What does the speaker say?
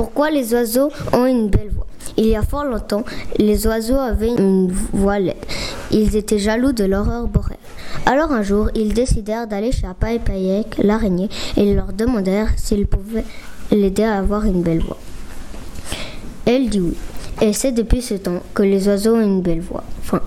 Pourquoi les oiseaux ont une belle voix? Il y a fort longtemps, les oiseaux avaient une voix laide. Ils étaient jaloux de l'horreur boréale. Alors un jour, ils décidèrent d'aller chez Païpaïek, l'araignée, et ils leur demandèrent s'ils pouvaient l'aider à avoir une belle voix. Elle dit oui. Et c'est depuis ce temps que les oiseaux ont une belle voix. Fin.